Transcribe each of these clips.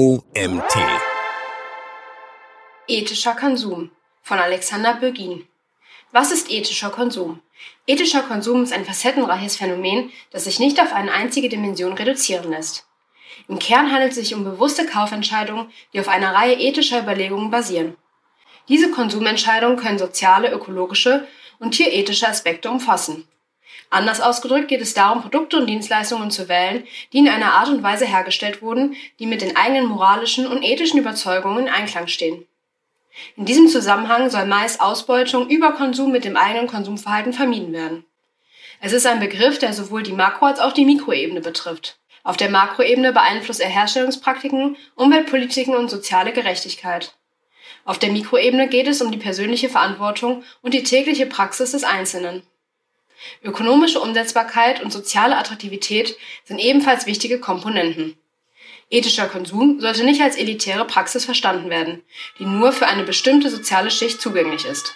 OMT. Ethischer Konsum von Alexander Bögin. Was ist ethischer Konsum? Ethischer Konsum ist ein facettenreiches Phänomen, das sich nicht auf eine einzige Dimension reduzieren lässt. Im Kern handelt es sich um bewusste Kaufentscheidungen, die auf einer Reihe ethischer Überlegungen basieren. Diese Konsumentscheidungen können soziale, ökologische und tierethische Aspekte umfassen. Anders ausgedrückt geht es darum, Produkte und Dienstleistungen zu wählen, die in einer Art und Weise hergestellt wurden, die mit den eigenen moralischen und ethischen Überzeugungen in Einklang stehen. In diesem Zusammenhang soll meist Ausbeutung über Konsum mit dem eigenen Konsumverhalten vermieden werden. Es ist ein Begriff, der sowohl die Makro- als auch die Mikroebene betrifft. Auf der Makroebene beeinflusst er Herstellungspraktiken, Umweltpolitiken und soziale Gerechtigkeit. Auf der Mikroebene geht es um die persönliche Verantwortung und die tägliche Praxis des Einzelnen. Ökonomische Umsetzbarkeit und soziale Attraktivität sind ebenfalls wichtige Komponenten. Ethischer Konsum sollte nicht als elitäre Praxis verstanden werden, die nur für eine bestimmte soziale Schicht zugänglich ist.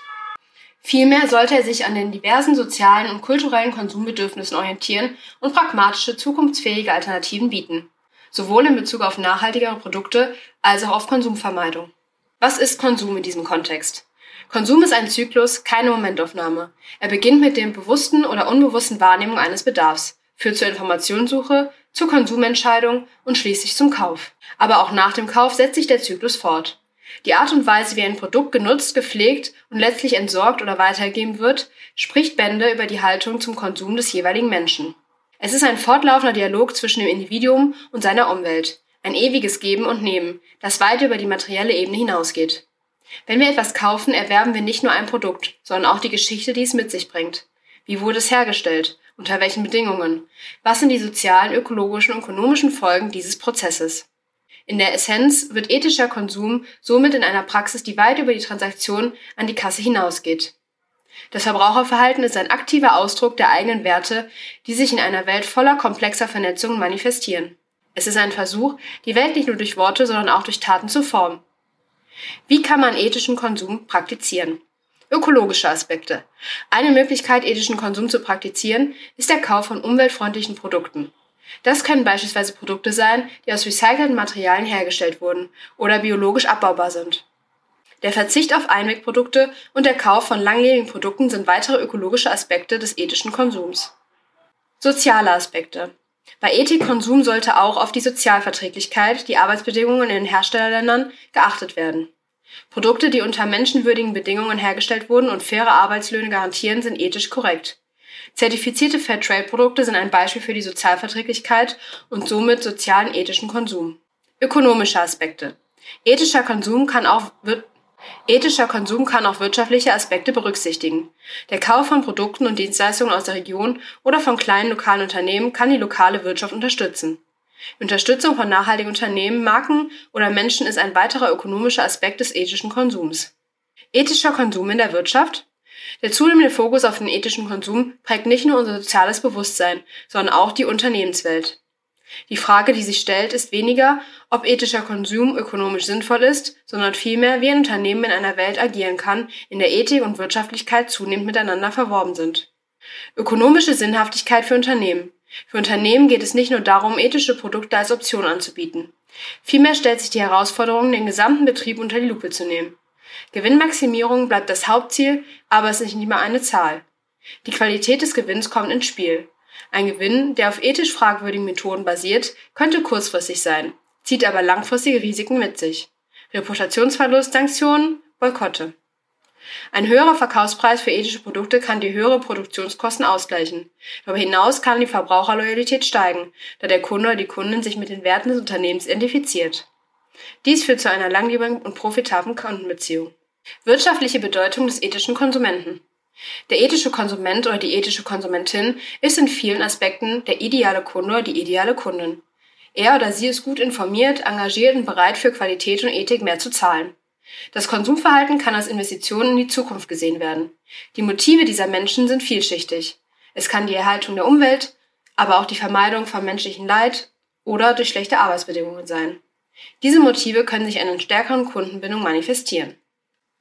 Vielmehr sollte er sich an den diversen sozialen und kulturellen Konsumbedürfnissen orientieren und pragmatische, zukunftsfähige Alternativen bieten, sowohl in Bezug auf nachhaltigere Produkte als auch auf Konsumvermeidung. Was ist Konsum in diesem Kontext? Konsum ist ein Zyklus, keine Momentaufnahme. Er beginnt mit dem bewussten oder unbewussten Wahrnehmung eines Bedarfs, führt zur Informationssuche, zur Konsumentscheidung und schließlich zum Kauf. Aber auch nach dem Kauf setzt sich der Zyklus fort. Die Art und Weise, wie ein Produkt genutzt, gepflegt und letztlich entsorgt oder weitergegeben wird, spricht Bände über die Haltung zum Konsum des jeweiligen Menschen. Es ist ein fortlaufender Dialog zwischen dem Individuum und seiner Umwelt, ein ewiges Geben und Nehmen, das weit über die materielle Ebene hinausgeht. Wenn wir etwas kaufen, erwerben wir nicht nur ein Produkt, sondern auch die Geschichte, die es mit sich bringt. Wie wurde es hergestellt? Unter welchen Bedingungen? Was sind die sozialen, ökologischen und ökonomischen Folgen dieses Prozesses? In der Essenz wird ethischer Konsum somit in einer Praxis, die weit über die Transaktion an die Kasse hinausgeht. Das Verbraucherverhalten ist ein aktiver Ausdruck der eigenen Werte, die sich in einer Welt voller komplexer Vernetzungen manifestieren. Es ist ein Versuch, die Welt nicht nur durch Worte, sondern auch durch Taten zu formen. Wie kann man ethischen Konsum praktizieren? Ökologische Aspekte. Eine Möglichkeit, ethischen Konsum zu praktizieren, ist der Kauf von umweltfreundlichen Produkten. Das können beispielsweise Produkte sein, die aus recycelten Materialien hergestellt wurden oder biologisch abbaubar sind. Der Verzicht auf Einwegprodukte und der Kauf von langlebigen Produkten sind weitere ökologische Aspekte des ethischen Konsums. Soziale Aspekte. Bei Ethikkonsum sollte auch auf die Sozialverträglichkeit, die Arbeitsbedingungen in den Herstellerländern geachtet werden. Produkte, die unter menschenwürdigen Bedingungen hergestellt wurden und faire Arbeitslöhne garantieren, sind ethisch korrekt. Zertifizierte Fairtrade-Produkte sind ein Beispiel für die Sozialverträglichkeit und somit sozialen ethischen Konsum. Ökonomische Aspekte. Ethischer Konsum kann auch Ethischer Konsum kann auch wirtschaftliche Aspekte berücksichtigen. Der Kauf von Produkten und Dienstleistungen aus der Region oder von kleinen lokalen Unternehmen kann die lokale Wirtschaft unterstützen. Unterstützung von nachhaltigen Unternehmen, Marken oder Menschen ist ein weiterer ökonomischer Aspekt des ethischen Konsums. Ethischer Konsum in der Wirtschaft? Der zunehmende Fokus auf den ethischen Konsum prägt nicht nur unser soziales Bewusstsein, sondern auch die Unternehmenswelt. Die Frage, die sich stellt, ist weniger, ob ethischer Konsum ökonomisch sinnvoll ist, sondern vielmehr, wie ein Unternehmen in einer Welt agieren kann, in der Ethik und Wirtschaftlichkeit zunehmend miteinander verworben sind. Ökonomische Sinnhaftigkeit für Unternehmen. Für Unternehmen geht es nicht nur darum, ethische Produkte als Option anzubieten. Vielmehr stellt sich die Herausforderung, den gesamten Betrieb unter die Lupe zu nehmen. Gewinnmaximierung bleibt das Hauptziel, aber es ist nicht mehr eine Zahl. Die Qualität des Gewinns kommt ins Spiel. Ein Gewinn, der auf ethisch fragwürdigen Methoden basiert, könnte kurzfristig sein, zieht aber langfristige Risiken mit sich. Reputationsverlust, Sanktionen, Boykotte. Ein höherer Verkaufspreis für ethische Produkte kann die höhere Produktionskosten ausgleichen. Darüber hinaus kann die Verbraucherloyalität steigen, da der Kunde oder die Kundin sich mit den Werten des Unternehmens identifiziert. Dies führt zu einer langlebigen und profitablen Kundenbeziehung. Wirtschaftliche Bedeutung des ethischen Konsumenten. Der ethische Konsument oder die ethische Konsumentin ist in vielen Aspekten der ideale Kunde oder die ideale Kundin. Er oder sie ist gut informiert, engagiert und bereit für Qualität und Ethik mehr zu zahlen. Das Konsumverhalten kann als Investition in die Zukunft gesehen werden. Die Motive dieser Menschen sind vielschichtig. Es kann die Erhaltung der Umwelt, aber auch die Vermeidung von menschlichem Leid oder durch schlechte Arbeitsbedingungen sein. Diese Motive können sich in einer stärkeren Kundenbindung manifestieren.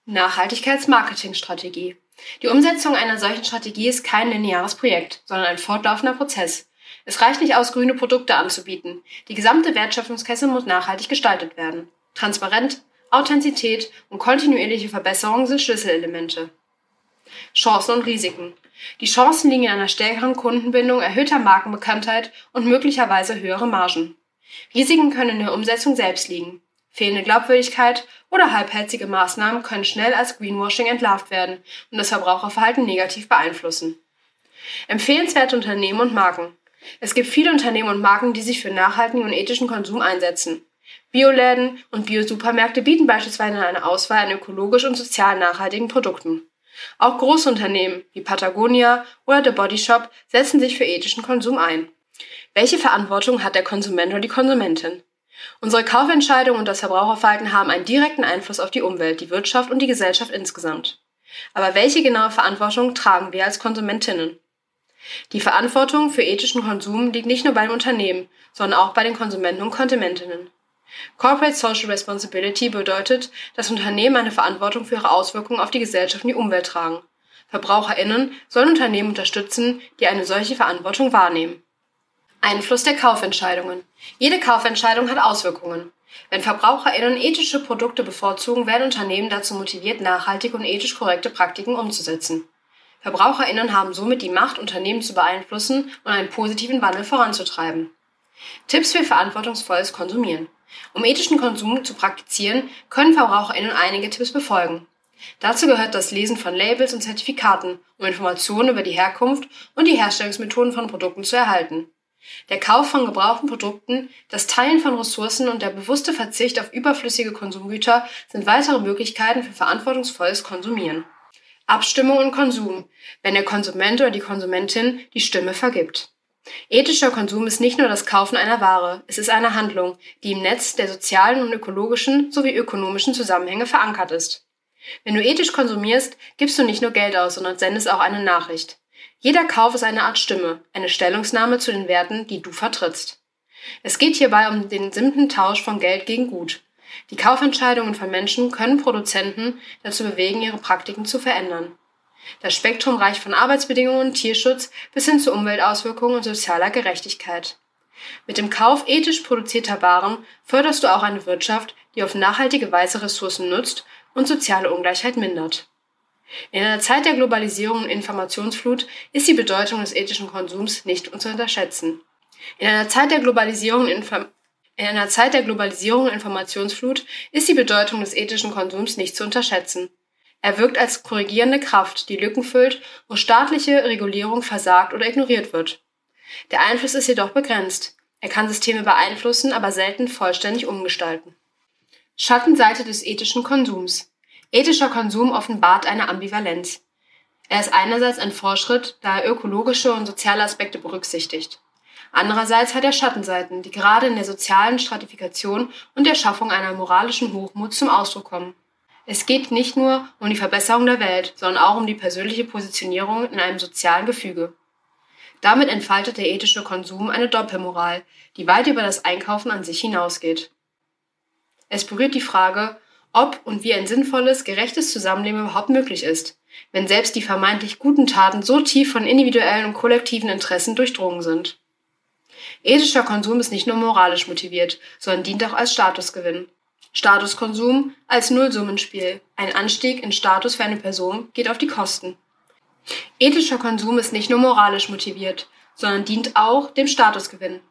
Nachhaltigkeitsmarketingstrategie. Die Umsetzung einer solchen Strategie ist kein lineares Projekt, sondern ein fortlaufender Prozess. Es reicht nicht aus, grüne Produkte anzubieten. Die gesamte Wertschöpfungskette muss nachhaltig gestaltet werden. Transparent, Authentizität und kontinuierliche Verbesserung sind Schlüsselelemente. Chancen und Risiken. Die Chancen liegen in einer stärkeren Kundenbindung, erhöhter Markenbekanntheit und möglicherweise höhere Margen. Risiken können in der Umsetzung selbst liegen. Fehlende Glaubwürdigkeit oder halbherzige Maßnahmen können schnell als Greenwashing entlarvt werden und das Verbraucherverhalten negativ beeinflussen. Empfehlenswerte Unternehmen und Marken. Es gibt viele Unternehmen und Marken, die sich für nachhaltigen und ethischen Konsum einsetzen. Bioläden und Biosupermärkte bieten beispielsweise eine Auswahl an ökologisch und sozial nachhaltigen Produkten. Auch große Unternehmen wie Patagonia oder The Body Shop setzen sich für ethischen Konsum ein. Welche Verantwortung hat der Konsument oder die Konsumentin? Unsere Kaufentscheidungen und das Verbraucherverhalten haben einen direkten Einfluss auf die Umwelt, die Wirtschaft und die Gesellschaft insgesamt. Aber welche genaue Verantwortung tragen wir als Konsumentinnen? Die Verantwortung für ethischen Konsum liegt nicht nur beim Unternehmen, sondern auch bei den Konsumenten und Konsumentinnen. Corporate Social Responsibility bedeutet, dass Unternehmen eine Verantwortung für ihre Auswirkungen auf die Gesellschaft und die Umwelt tragen. VerbraucherInnen sollen Unternehmen unterstützen, die eine solche Verantwortung wahrnehmen. Einfluss der Kaufentscheidungen. Jede Kaufentscheidung hat Auswirkungen. Wenn VerbraucherInnen ethische Produkte bevorzugen, werden Unternehmen dazu motiviert, nachhaltige und ethisch korrekte Praktiken umzusetzen. VerbraucherInnen haben somit die Macht, Unternehmen zu beeinflussen und einen positiven Wandel voranzutreiben. Tipps für verantwortungsvolles Konsumieren. Um ethischen Konsum zu praktizieren, können VerbraucherInnen einige Tipps befolgen. Dazu gehört das Lesen von Labels und Zertifikaten, um Informationen über die Herkunft und die Herstellungsmethoden von Produkten zu erhalten. Der Kauf von gebrauchten Produkten, das Teilen von Ressourcen und der bewusste Verzicht auf überflüssige Konsumgüter sind weitere Möglichkeiten für verantwortungsvolles Konsumieren. Abstimmung und Konsum, wenn der Konsument oder die Konsumentin die Stimme vergibt. Ethischer Konsum ist nicht nur das Kaufen einer Ware, es ist eine Handlung, die im Netz der sozialen und ökologischen sowie ökonomischen Zusammenhänge verankert ist. Wenn du ethisch konsumierst, gibst du nicht nur Geld aus, sondern sendest auch eine Nachricht. Jeder Kauf ist eine Art Stimme, eine Stellungnahme zu den Werten, die du vertrittst. Es geht hierbei um den simplen Tausch von Geld gegen Gut. Die Kaufentscheidungen von Menschen können Produzenten dazu bewegen, ihre Praktiken zu verändern. Das Spektrum reicht von Arbeitsbedingungen Tierschutz bis hin zu Umweltauswirkungen und sozialer Gerechtigkeit. Mit dem Kauf ethisch produzierter Waren förderst du auch eine Wirtschaft, die auf nachhaltige Weise Ressourcen nutzt und soziale Ungleichheit mindert. In einer Zeit der Globalisierung und Informationsflut ist die Bedeutung des ethischen Konsums nicht zu unterschätzen. In einer Zeit der Globalisierung und in einer Zeit der Globalisierung und Informationsflut ist die Bedeutung des ethischen Konsums nicht zu unterschätzen. Er wirkt als korrigierende Kraft, die Lücken füllt, wo staatliche Regulierung versagt oder ignoriert wird. Der Einfluss ist jedoch begrenzt. Er kann Systeme beeinflussen, aber selten vollständig umgestalten. Schattenseite des ethischen Konsums. Ethischer Konsum offenbart eine Ambivalenz. Er ist einerseits ein Fortschritt, da er ökologische und soziale Aspekte berücksichtigt. Andererseits hat er Schattenseiten, die gerade in der sozialen Stratifikation und der Schaffung einer moralischen Hochmut zum Ausdruck kommen. Es geht nicht nur um die Verbesserung der Welt, sondern auch um die persönliche Positionierung in einem sozialen Gefüge. Damit entfaltet der ethische Konsum eine Doppelmoral, die weit über das Einkaufen an sich hinausgeht. Es berührt die Frage, ob und wie ein sinnvolles, gerechtes Zusammenleben überhaupt möglich ist, wenn selbst die vermeintlich guten Taten so tief von individuellen und kollektiven Interessen durchdrungen sind. Ethischer Konsum ist nicht nur moralisch motiviert, sondern dient auch als Statusgewinn. Statuskonsum als Nullsummenspiel. Ein Anstieg in Status für eine Person geht auf die Kosten. Ethischer Konsum ist nicht nur moralisch motiviert, sondern dient auch dem Statusgewinn.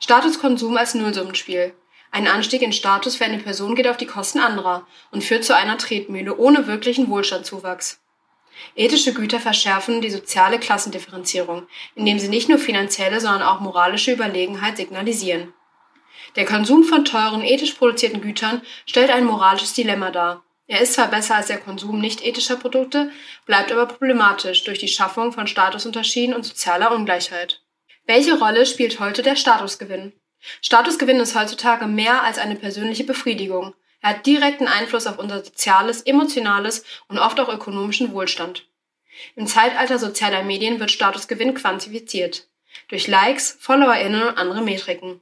Statuskonsum als Nullsummenspiel. Ein Anstieg in Status für eine Person geht auf die Kosten anderer und führt zu einer Tretmühle ohne wirklichen Wohlstandszuwachs. Ethische Güter verschärfen die soziale Klassendifferenzierung, indem sie nicht nur finanzielle, sondern auch moralische Überlegenheit signalisieren. Der Konsum von teuren, ethisch produzierten Gütern stellt ein moralisches Dilemma dar. Er ist zwar besser als der Konsum nicht ethischer Produkte, bleibt aber problematisch durch die Schaffung von Statusunterschieden und sozialer Ungleichheit. Welche Rolle spielt heute der Statusgewinn? Statusgewinn ist heutzutage mehr als eine persönliche Befriedigung. Er hat direkten Einfluss auf unser soziales, emotionales und oft auch ökonomischen Wohlstand. Im Zeitalter sozialer Medien wird Statusgewinn quantifiziert. Durch Likes, FollowerInnen und andere Metriken.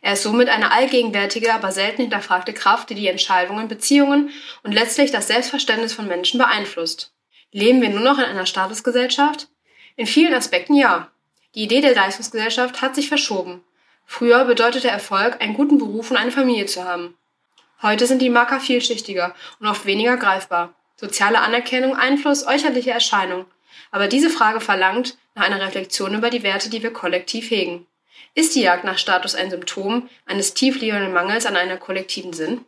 Er ist somit eine allgegenwärtige, aber selten hinterfragte Kraft, die die Entscheidungen, Beziehungen und letztlich das Selbstverständnis von Menschen beeinflusst. Leben wir nur noch in einer Statusgesellschaft? In vielen Aspekten ja. Die Idee der Leistungsgesellschaft hat sich verschoben. Früher bedeutete Erfolg, einen guten Beruf und eine Familie zu haben. Heute sind die Marker vielschichtiger und oft weniger greifbar. Soziale Anerkennung, Einfluss, äußerliche Erscheinung. Aber diese Frage verlangt nach einer Reflexion über die Werte, die wir kollektiv hegen. Ist die Jagd nach Status ein Symptom eines tiefliegenden Mangels an einer kollektiven Sinn?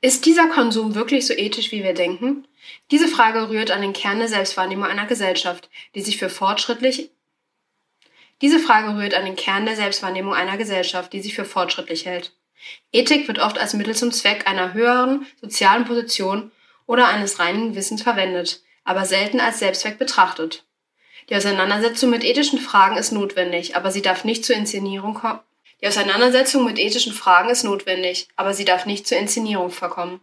Ist dieser Konsum wirklich so ethisch, wie wir denken? Diese Frage rührt an den Kern der Selbstwahrnehmung einer Gesellschaft, die sich für fortschrittlich diese Frage rührt an den Kern der Selbstwahrnehmung einer Gesellschaft, die sich für fortschrittlich hält. Ethik wird oft als Mittel zum Zweck einer höheren sozialen Position oder eines reinen Wissens verwendet, aber selten als Selbstzweck betrachtet. Die Auseinandersetzung mit ethischen Fragen ist notwendig, aber sie darf nicht zur Inszenierung kommen. Die Auseinandersetzung mit ethischen Fragen ist notwendig, aber sie darf nicht zur Inszenierung verkommen.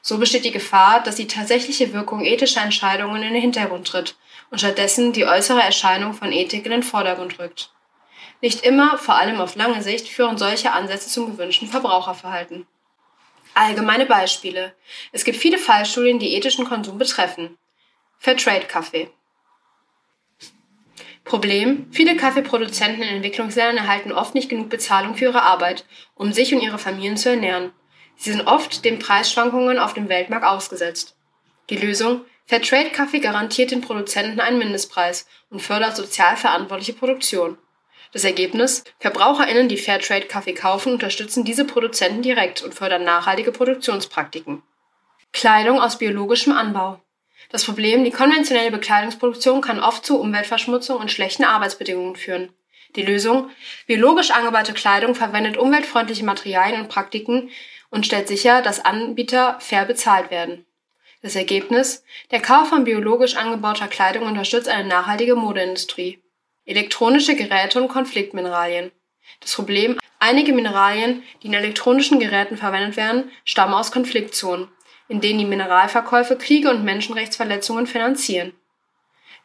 So besteht die Gefahr, dass die tatsächliche Wirkung ethischer Entscheidungen in den Hintergrund tritt und stattdessen die äußere Erscheinung von Ethik in den Vordergrund rückt. Nicht immer, vor allem auf lange Sicht, führen solche Ansätze zum gewünschten Verbraucherverhalten. Allgemeine Beispiele. Es gibt viele Fallstudien, die ethischen Konsum betreffen. Fairtrade-Kaffee. Problem: Viele Kaffeeproduzenten in Entwicklungsländern erhalten oft nicht genug Bezahlung für ihre Arbeit, um sich und ihre Familien zu ernähren. Sie sind oft den Preisschwankungen auf dem Weltmarkt ausgesetzt. Die Lösung: Fairtrade-Kaffee garantiert den Produzenten einen Mindestpreis und fördert sozial verantwortliche Produktion. Das Ergebnis? VerbraucherInnen, die Fairtrade-Kaffee kaufen, unterstützen diese Produzenten direkt und fördern nachhaltige Produktionspraktiken. Kleidung aus biologischem Anbau. Das Problem, die konventionelle Bekleidungsproduktion kann oft zu Umweltverschmutzung und schlechten Arbeitsbedingungen führen. Die Lösung? Biologisch angebaute Kleidung verwendet umweltfreundliche Materialien und Praktiken und stellt sicher, dass Anbieter fair bezahlt werden. Das Ergebnis? Der Kauf von biologisch angebauter Kleidung unterstützt eine nachhaltige Modeindustrie. Elektronische Geräte und Konfliktmineralien. Das Problem, einige Mineralien, die in elektronischen Geräten verwendet werden, stammen aus Konfliktzonen, in denen die Mineralverkäufe Kriege und Menschenrechtsverletzungen finanzieren.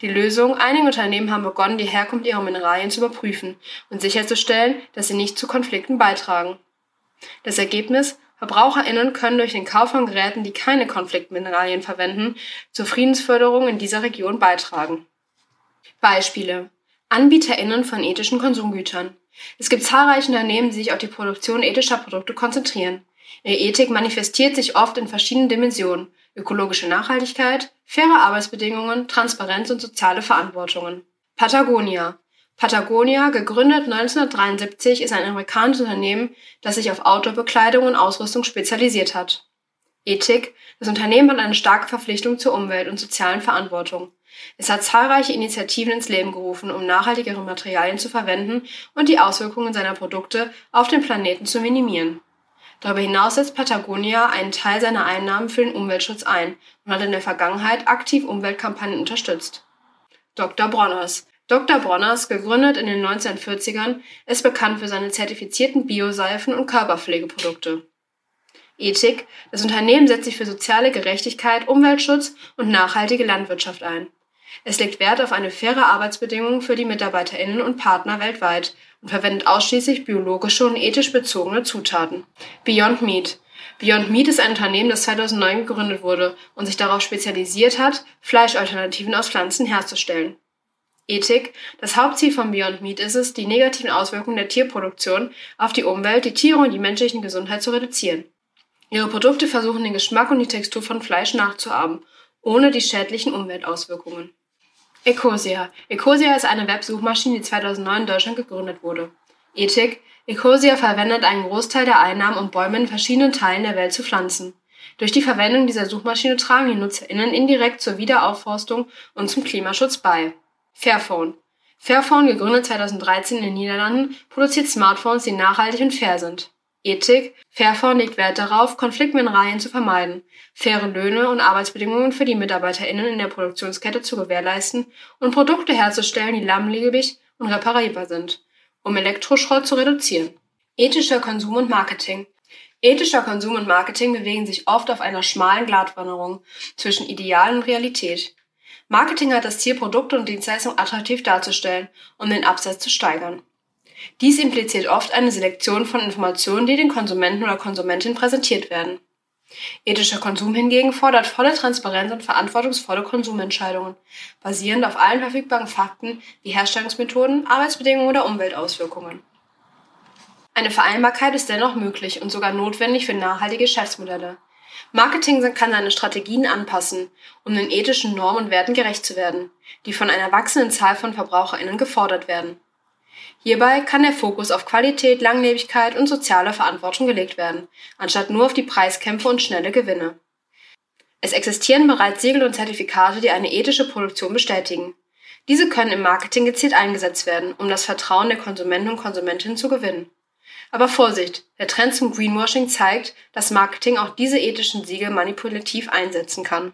Die Lösung, einige Unternehmen haben begonnen, die Herkunft ihrer Mineralien zu überprüfen und sicherzustellen, dass sie nicht zu Konflikten beitragen. Das Ergebnis, VerbraucherInnen können durch den Kauf von Geräten, die keine Konfliktmineralien verwenden, zur Friedensförderung in dieser Region beitragen. Beispiele. AnbieterInnen von ethischen Konsumgütern. Es gibt zahlreiche Unternehmen, die sich auf die Produktion ethischer Produkte konzentrieren. Ihre Ethik manifestiert sich oft in verschiedenen Dimensionen. Ökologische Nachhaltigkeit, faire Arbeitsbedingungen, Transparenz und soziale Verantwortungen. Patagonia. Patagonia, gegründet 1973, ist ein amerikanisches Unternehmen, das sich auf Outdoor-Bekleidung und Ausrüstung spezialisiert hat. Ethik. Das Unternehmen hat eine starke Verpflichtung zur Umwelt und sozialen Verantwortung. Es hat zahlreiche Initiativen ins Leben gerufen, um nachhaltigere Materialien zu verwenden und die Auswirkungen seiner Produkte auf den Planeten zu minimieren. Darüber hinaus setzt Patagonia einen Teil seiner Einnahmen für den Umweltschutz ein und hat in der Vergangenheit aktiv Umweltkampagnen unterstützt. Dr. Bronners Dr. Bronners, gegründet in den 1940ern, ist bekannt für seine zertifizierten Bioseifen und Körperpflegeprodukte. Ethik. Das Unternehmen setzt sich für soziale Gerechtigkeit, Umweltschutz und nachhaltige Landwirtschaft ein. Es legt Wert auf eine faire Arbeitsbedingung für die MitarbeiterInnen und Partner weltweit und verwendet ausschließlich biologische und ethisch bezogene Zutaten. Beyond Meat. Beyond Meat ist ein Unternehmen, das 2009 gegründet wurde und sich darauf spezialisiert hat, Fleischalternativen aus Pflanzen herzustellen. Ethik. Das Hauptziel von Beyond Meat ist es, die negativen Auswirkungen der Tierproduktion auf die Umwelt, die Tiere und die menschliche Gesundheit zu reduzieren. Ihre Produkte versuchen den Geschmack und die Textur von Fleisch nachzuahmen, ohne die schädlichen Umweltauswirkungen. Ecosia. Ecosia ist eine Websuchmaschine, die 2009 in Deutschland gegründet wurde. Ethik. Ecosia verwendet einen Großteil der Einnahmen, um Bäume in verschiedenen Teilen der Welt zu pflanzen. Durch die Verwendung dieser Suchmaschine tragen die NutzerInnen indirekt zur Wiederaufforstung und zum Klimaschutz bei. Fairphone. Fairphone, gegründet 2013 in den Niederlanden, produziert Smartphones, die nachhaltig und fair sind. Ethik. Fairphone legt Wert darauf, Konfliktmineralien zu vermeiden, faire Löhne und Arbeitsbedingungen für die MitarbeiterInnen in der Produktionskette zu gewährleisten und Produkte herzustellen, die langlebig und reparierbar sind, um Elektroschrott zu reduzieren. Ethischer Konsum und Marketing. Ethischer Konsum und Marketing bewegen sich oft auf einer schmalen Gratwanderung zwischen Ideal und Realität. Marketing hat das Ziel, Produkte und Dienstleistungen attraktiv darzustellen, um den Absatz zu steigern. Dies impliziert oft eine Selektion von Informationen, die den Konsumenten oder Konsumentin präsentiert werden. Ethischer Konsum hingegen fordert volle Transparenz und verantwortungsvolle Konsumentscheidungen, basierend auf allen verfügbaren Fakten wie Herstellungsmethoden, Arbeitsbedingungen oder Umweltauswirkungen. Eine Vereinbarkeit ist dennoch möglich und sogar notwendig für nachhaltige Geschäftsmodelle. Marketing kann seine Strategien anpassen, um den ethischen Normen und Werten gerecht zu werden, die von einer wachsenden Zahl von Verbraucherinnen gefordert werden. Hierbei kann der Fokus auf Qualität, Langlebigkeit und soziale Verantwortung gelegt werden, anstatt nur auf die Preiskämpfe und schnelle Gewinne. Es existieren bereits Siegel und Zertifikate, die eine ethische Produktion bestätigen. Diese können im Marketing gezielt eingesetzt werden, um das Vertrauen der Konsumenten und Konsumentinnen zu gewinnen. Aber Vorsicht, der Trend zum Greenwashing zeigt, dass Marketing auch diese ethischen Siegel manipulativ einsetzen kann.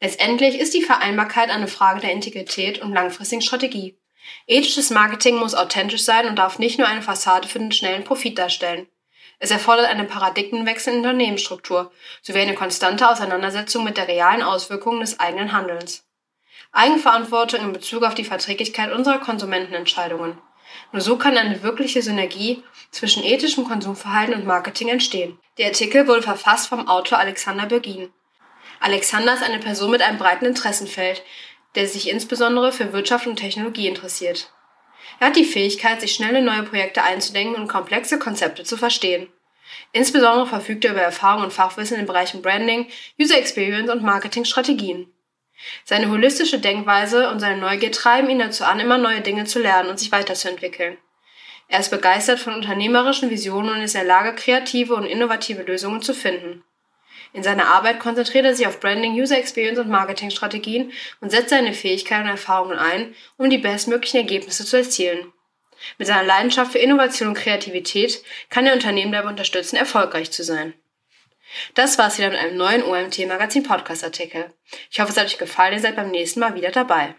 Letztendlich ist die Vereinbarkeit eine Frage der Integrität und langfristigen Strategie. Ethisches Marketing muss authentisch sein und darf nicht nur eine Fassade für den schnellen Profit darstellen. Es erfordert einen Paradigmenwechsel in der Unternehmensstruktur sowie eine konstante Auseinandersetzung mit der realen Auswirkungen des eigenen Handelns. Eigenverantwortung in Bezug auf die Verträglichkeit unserer Konsumentenentscheidungen. Nur so kann eine wirkliche Synergie zwischen ethischem Konsumverhalten und Marketing entstehen. Der Artikel wurde verfasst vom Autor Alexander Bergin. Alexander ist eine Person mit einem breiten Interessenfeld, der sich insbesondere für Wirtschaft und Technologie interessiert. Er hat die Fähigkeit, sich schnell in neue Projekte einzudenken und komplexe Konzepte zu verstehen. Insbesondere verfügt er über Erfahrung und Fachwissen in den Bereichen Branding, User Experience und Marketingstrategien. Seine holistische Denkweise und seine Neugier treiben ihn dazu an, immer neue Dinge zu lernen und sich weiterzuentwickeln. Er ist begeistert von unternehmerischen Visionen und ist in der Lage, kreative und innovative Lösungen zu finden. In seiner Arbeit konzentriert er sich auf Branding, User Experience und Marketingstrategien und setzt seine Fähigkeiten und Erfahrungen ein, um die bestmöglichen Ergebnisse zu erzielen. Mit seiner Leidenschaft für Innovation und Kreativität kann er Unternehmen dabei unterstützen, erfolgreich zu sein. Das war's wieder mit einem neuen OMT Magazin Podcast Artikel. Ich hoffe, es hat euch gefallen, ihr seid beim nächsten Mal wieder dabei.